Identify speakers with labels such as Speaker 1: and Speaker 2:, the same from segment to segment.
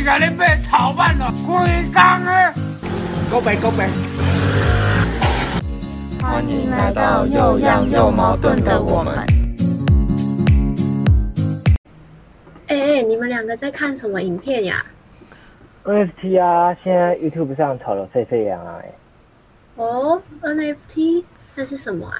Speaker 1: 你甲你买头版了，规工的。
Speaker 2: 告白告白。
Speaker 3: 欢迎来到又样又矛盾的我们。
Speaker 4: 哎哎，你们两个在看什么影片呀
Speaker 5: ？NFT 啊，现在 YouTube 上炒得沸沸扬扬哎。
Speaker 4: 哦，NFT 那是什么啊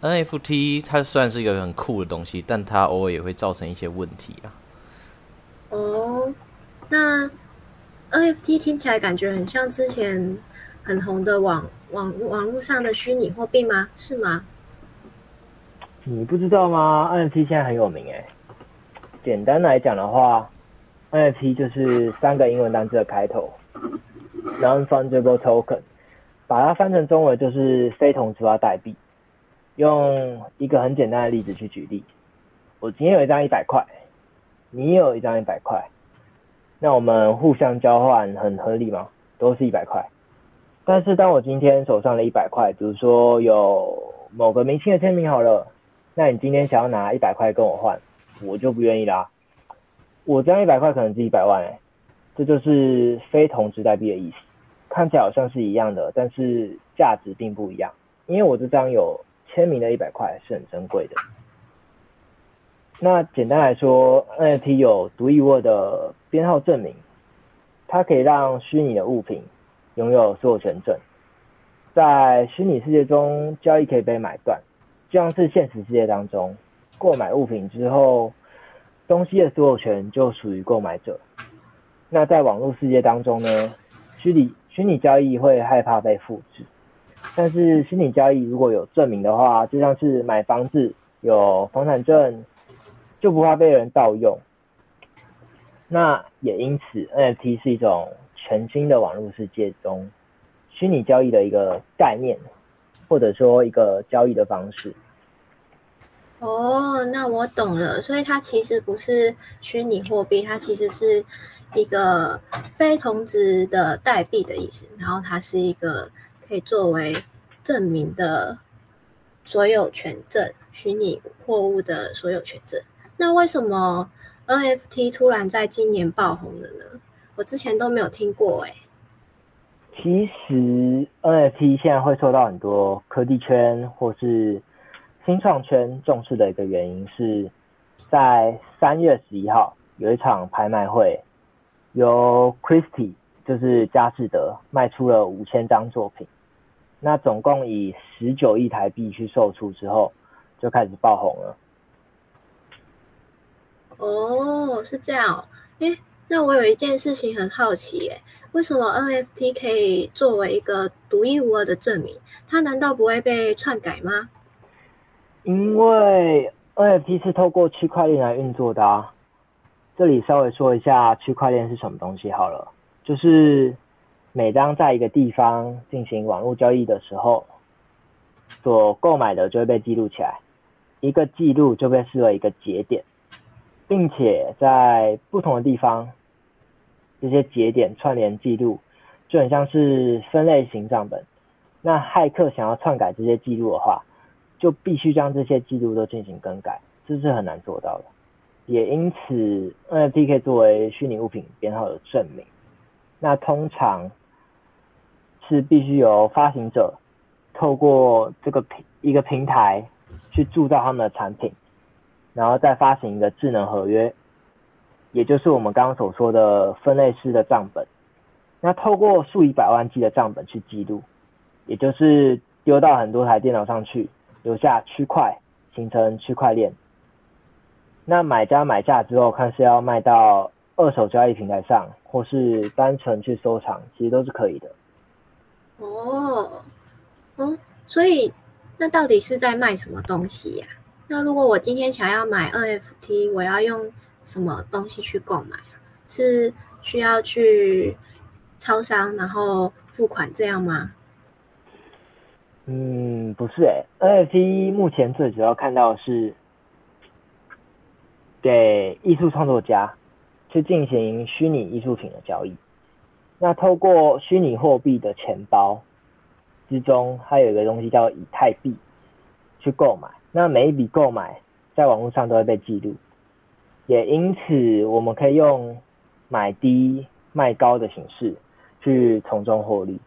Speaker 6: ？NFT 它算是一个很酷的东西，但它偶尔也会造成一些问题啊。
Speaker 4: 哦，那 NFT 听起来感觉很像之前很红的网网网络上的虚拟货币吗？是吗？
Speaker 5: 你不知道吗？NFT 现在很有名哎。简单来讲的话，NFT 就是三个英文单词的开头，Non-fungible token，把它翻成中文就是非同质化代币。用一个很简单的例子去举例，我今天有一张一百块，你也有一张一百块，那我们互相交换很合理吗？都是一百块。但是当我今天手上的一百块，比如说有某个明星的签名好了，那你今天想要拿一百块跟我换，我就不愿意啦。我这张一百块可能是一百万哎、这就是非同质代币的意思。看起来好像是一样的，但是价值并不一样，因为我这张有签名的一百块是很珍贵的。那简单来说，NFT 有独一无二的编号证明，它可以让虚拟的物品拥有所有权证。在虚拟世界中，交易可以被买断，就像是现实世界当中，购买物品之后，东西的所有权就属于购买者。那在网络世界当中呢，虚拟虚拟交易会害怕被复制，但是虚拟交易如果有证明的话，就像是买房子有房产证，就不怕被人盗用。那也因此，NFT 是一种全新的网络世界中虚拟交易的一个概念，或者说一个交易的方式。
Speaker 4: 哦，那我懂了，所以它其实不是虚拟货币，它其实是一个非同质的代币的意思，然后它是一个可以作为证明的所有权证，虚拟货物的所有权证。那为什么 NFT 突然在今年爆红了呢？我之前都没有听过哎、
Speaker 5: 其实 NFT 现在会受到很多科技圈或是新创圈重视的一个原因是，在三月十一号有一场拍卖会，由 Christie 就是佳士得卖出了五千张作品，那总共以十九亿台币去售出之后，就开始爆红了。
Speaker 4: 哦，是这样哦。诶，那我有一件事情很好奇，耶，为什么 NFT 可以作为一个独一无二的证明？它难道不会被篡改吗？
Speaker 5: 因为 NFT 是透过区块链来运作的啊。这里稍微说一下区块链是什么东西好了，就是每当在一个地方进行网络交易的时候，所购买的就会被记录起来，一个记录就被视为一个节点，并且在不同的地方，这些节点串联记录就很像是分类型账本。那骇客想要篡改这些记录的话，就必须将这些记录都进行更改，这是很难做到的。也因此，NFT 可以作为虚拟物品编号的证明。那通常是必须由发行者透过这个平一个平台去铸造他们的产品，然后再发行一个智能合约，也就是我们刚刚所说的分类式的账本。那透过数以百万计的账本去记录，也就是丢到很多台电脑上去，留下区块，形成区块链。那买家买下之后，看是要卖到二手交易平台上，或是单纯去收藏，其实都是可以的。
Speaker 4: 哦，哦，所以那到底是在卖什么东西呀、那如果我今天想要买 NFT，我要用什么东西去购买？是需要去超商然后付款这样吗？
Speaker 5: 嗯，不是诶、NFT 目前最主要看到的是给艺术创作家去进行虚拟艺术品的交易。那透过虚拟货币的钱包之中，还有一个东西叫以太币去购买。那每一笔购买在网络上都会被记录，也因此我们可以用买低卖高的形式去从中获利。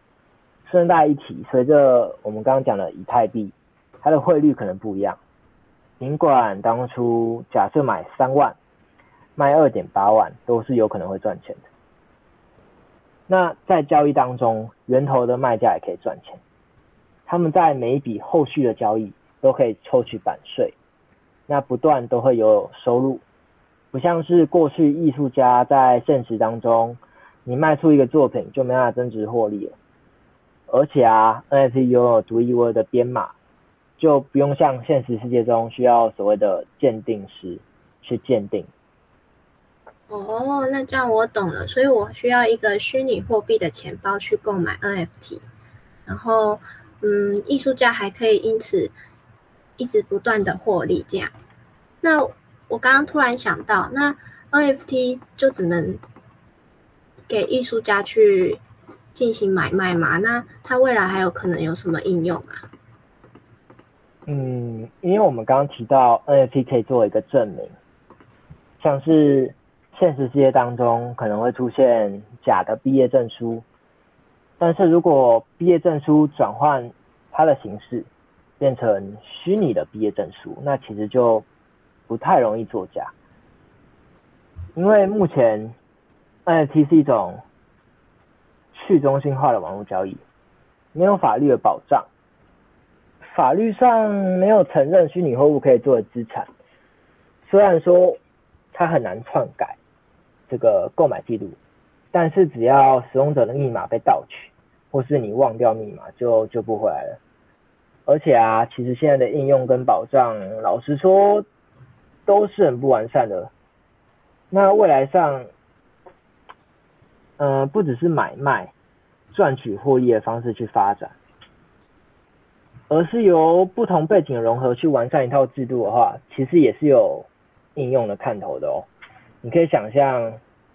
Speaker 5: 顺带一提，随着我们刚刚讲的以太币，它的汇率可能不一样。尽管当初假设买三万，卖二点八万，都是有可能会赚钱的。那在交易当中，源头的卖家也可以赚钱。他们在每一笔后续的交易都可以抽取版税，那不断都会有收入。不像是过去艺术家在现实当中，你卖出一个作品就没办法增值获利了。而且啊，NFT 拥有独一无二的编码，就不用像现实世界中需要所谓的鉴定师去鉴定。
Speaker 4: 哦，那这样我懂了，所以我需要一个虚拟货币的钱包去购买 NFT，然后，嗯，艺术家还可以因此一直不断的获利。这样，那我刚刚突然想到，那 NFT 就只能给艺术家去进行买卖吗？那它未来还有可能有什么应用啊？
Speaker 5: 嗯，因为我们刚刚提到 NFT 可以做一个证明，像是。现实世界当中可能会出现假的毕业证书，但是如果毕业证书转换它的形式变成虚拟的毕业证书，那其实就不太容易作假，因为目前 NFT 是一种去中心化的网络交易，没有法律的保障，法律上没有承认虚拟货物可以作为资产，虽然说它很难篡改。这个购买记录，但是只要使用者的密码被盗取，或是你忘掉密码，就就不回来了。而且啊，其实现在的应用跟保障，老实说都是很不完善的。那未来上，嗯，不只是买卖、赚取获益的方式去发展，而是由不同背景融合去完善一套制度的话，其实也是有应用的看头的哦。你可以想象，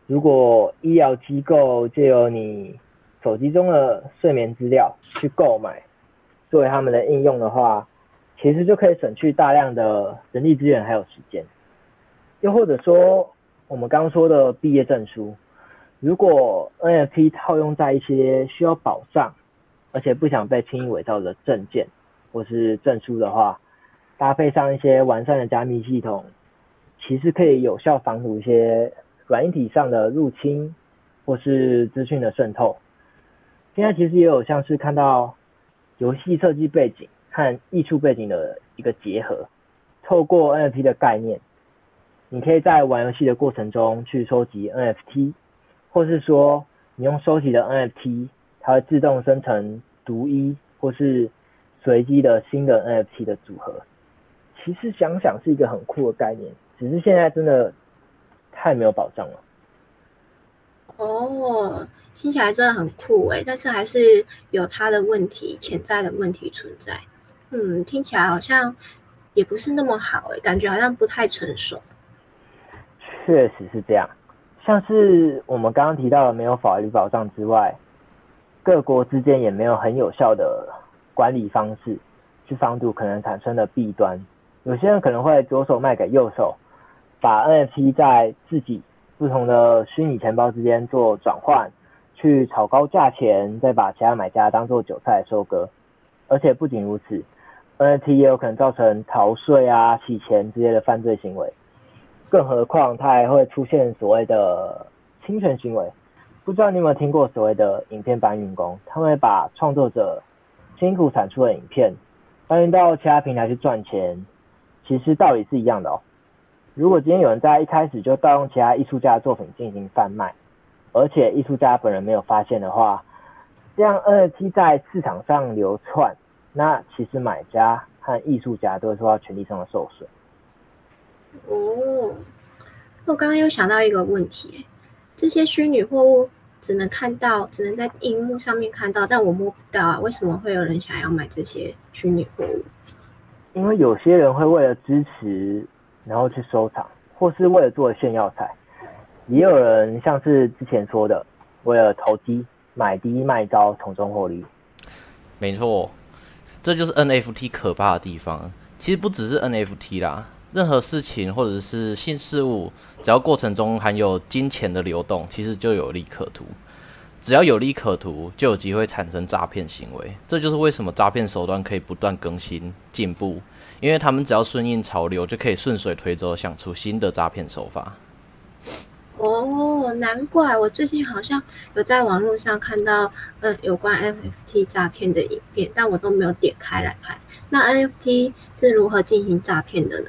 Speaker 5: 如果医疗机构借由你手机中的睡眠资料去购买，作为他们的应用的话，其实就可以省去大量的人力资源还有时间。又或者说，我们刚说的毕业证书，如果 NFT 套用在一些需要保障，而且不想被轻易伪造的证件或是证书的话，搭配上一些完善的加密系统。其实可以有效防堵一些软硬体上的入侵，或是资讯的渗透。现在其实也有像是看到游戏设计背景和艺术背景的一个结合，透过 NFT 的概念，你可以在玩游戏的过程中去收集 NFT，或是说你用收集的 NFT，它会自动生成独一或是随机的新的 NFT 的组合。其实想想是一个很酷的概念。只是现在真的太没有保障了。
Speaker 4: 哦，听起来真的很酷诶，但是还是有它的问题，潜在的问题存在。嗯，听起来好像也不是那么好诶，感觉好像不太成熟。
Speaker 5: 确实是这样，像是我们刚刚提到的没有法律保障之外，各国之间也没有很有效的管理方式去防堵可能产生的弊端。有些人可能会左手卖给右手。把 NFT 在自己不同的虚拟钱包之间做转换，去炒高价钱，再把其他买家当做韭菜收割。而且不仅如此，NFT 也有可能造成逃税啊、洗钱之类的犯罪行为。更何况它还会出现所谓的侵权行为。不知道你有没有听过所谓的影片搬运工？他们会把创作者辛苦产出的影片搬运到其他平台去赚钱。其实道理是一样的哦。如果今天有人在一开始就盗用其他艺术家的作品进行贩卖，而且艺术家本人没有发现的话，这样 NFT 在市场上流窜，那其实买家和艺术家都会受到权利上的受损。
Speaker 4: 哦，我刚刚又想到一个问题，这些虚拟货物只能看到，只能在荧幕上面看到，但我摸不到啊，为什么会有人想要买这些虚拟货物？
Speaker 5: 因为有些人会为了支持。然后去收藏，或是为了做炫耀彩，也有人像是之前说的，为了投机买低卖高，从中获利。
Speaker 6: 没错，这就是 NFT 可怕的地方。其实不只是 NFT 啦，任何事情或者是新事物，只要过程中含有金钱的流动，其实就有利可图。只要有利可图，就有机会产生诈骗行为。这就是为什么诈骗手段可以不断更新进步，因为他们只要顺应潮流，就可以顺水推舟想出新的诈骗手法。
Speaker 4: 哦，难怪我最近好像有在网络上看到，嗯，有关 NFT 诈骗的影片，但我都没有点开来看。那 NFT 是如何进行诈骗的呢？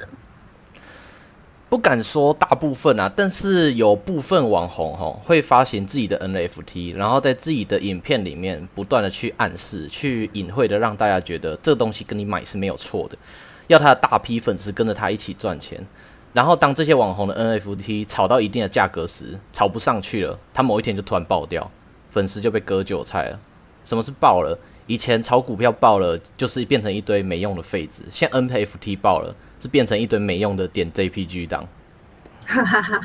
Speaker 6: 不敢说大部分啊，但是有部分网红吼会发行自己的 NFT，然后在自己的影片里面不断的去暗示、去隐晦的让大家觉得这东西跟你买是没有错的，要他的大批粉丝跟着他一起赚钱。然后当这些网红的 NFT 炒到一定的价格时，炒不上去了，他某一天就突然爆掉，粉丝就被割韭菜了。什么是爆了？以前炒股票爆了，就是变成一堆没用的废纸；现 NFT 爆了。是变成一堆没用的点 JPG 档，
Speaker 4: 哈哈哈，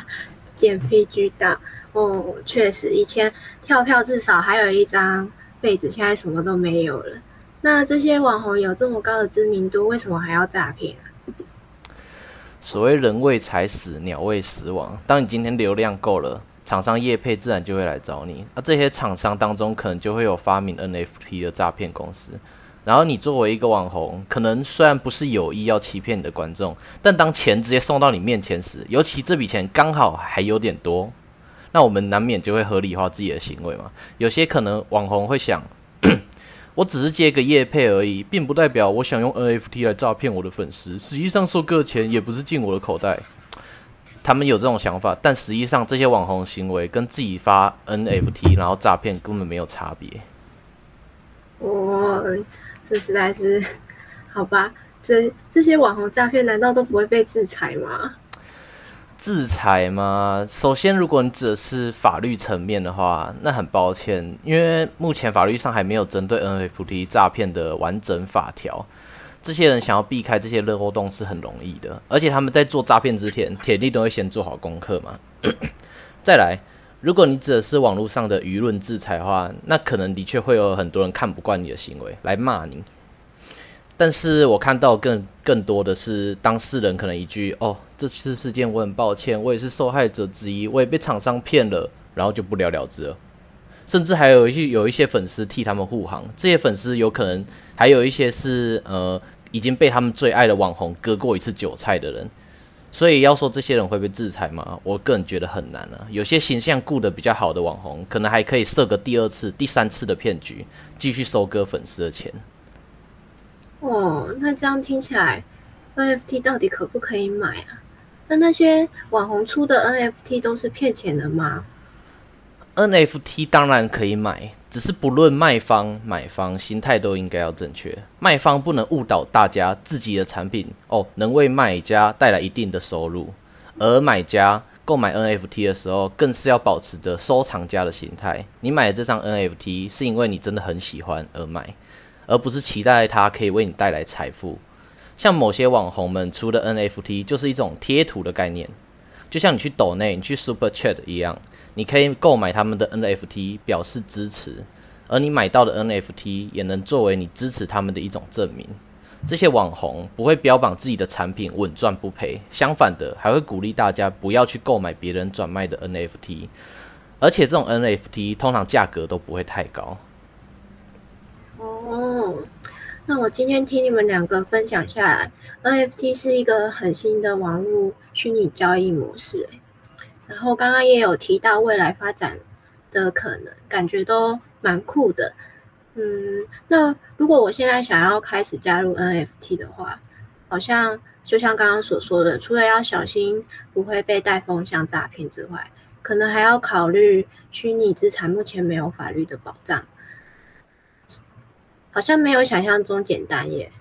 Speaker 4: 点 PG 档哦，确实，以前跳票至少还有一张被子，现在什么都没有了。那这些网红有这么高的知名度，为什么还要诈骗？
Speaker 6: 所谓人为财死，鸟为食亡。当你今天流量够了，厂商业配自然就会来找你。那这些厂商当中，可能就会有发明 NFT 的诈骗公司。然后你作为一个网红，可能虽然不是有意要欺骗你的观众，但当钱直接送到你面前时，尤其这笔钱刚好还有点多，那我们难免就会合理化自己的行为嘛。有些可能网红会想，我只是接个业配而已，并不代表我想用 NFT 来诈骗我的粉丝。实际上收割钱也不是进我的口袋。他们有这种想法，但实际上这些网红行为跟自己发 NFT 然后诈骗根本没有差别。
Speaker 4: 我。这实在是，好吧？这这些网红诈骗难道都不会被制裁吗？
Speaker 6: 制裁吗？首先，如果你指的是法律层面的话，那很抱歉，因为目前法律上还没有针对 NFT 诈骗的完整法条。这些人想要避开这些漏洞是很容易的，而且他们在做诈骗之前，铁定都会先做好功课嘛。再来。如果你指的是网络上的舆论制裁的话，那可能的确会有很多人看不惯你的行为来骂你。但是我看到更更多的是当事人可能一句“哦，这次事件我很抱歉，我也是受害者之一，我也被厂商骗了”，然后就不了了之了。甚至还有一些有一些粉丝替他们护航，这些粉丝有可能还有一些是呃已经被他们最爱的网红割过一次韭菜的人。所以要说这些人会被制裁吗？我个人觉得很难啊。有些形象顾得比较好的网红，可能还可以设个第二次、第三次的骗局，继续收割粉丝的钱。
Speaker 4: 哦，那这样听起来，NFT 到底可不可以买啊？那那些网红出的 NFT 都是骗钱的吗
Speaker 6: ？NFT 当然可以买，只是不论卖方买方心态都应该要正确。卖方不能误导大家自己的产品哦，能为买家带来一定的收入，而买家购买 NFT 的时候，更是要保持着收藏家的心态。你买的这张 NFT 是因为你真的很喜欢而买，而不是期待它可以为你带来财富。像某些网红们出的 NFT 就是一种贴图的概念，就像你去抖内、你去 Super Chat 一样。你可以购买他们的 NFT 表示支持，而你买到的 NFT 也能作为你支持他们的一种证明。这些网红不会标榜自己的产品稳赚不赔，相反的还会鼓励大家不要去购买别人转卖的 NFT，而且这种 NFT 通常价格都不会太高。
Speaker 4: 哦，那我今天听你们两个分享下来，NFT 是一个很新的网络虚拟交易模式，然后刚刚也有提到未来发展的可能，感觉都蛮酷的。嗯，那如果我现在想要开始加入 NFT 的话，好像就像刚刚所说的，除了要小心不会被带风向诈骗之外，可能还要考虑虚拟资产目前没有法律的保障，好像没有想象中简单耶。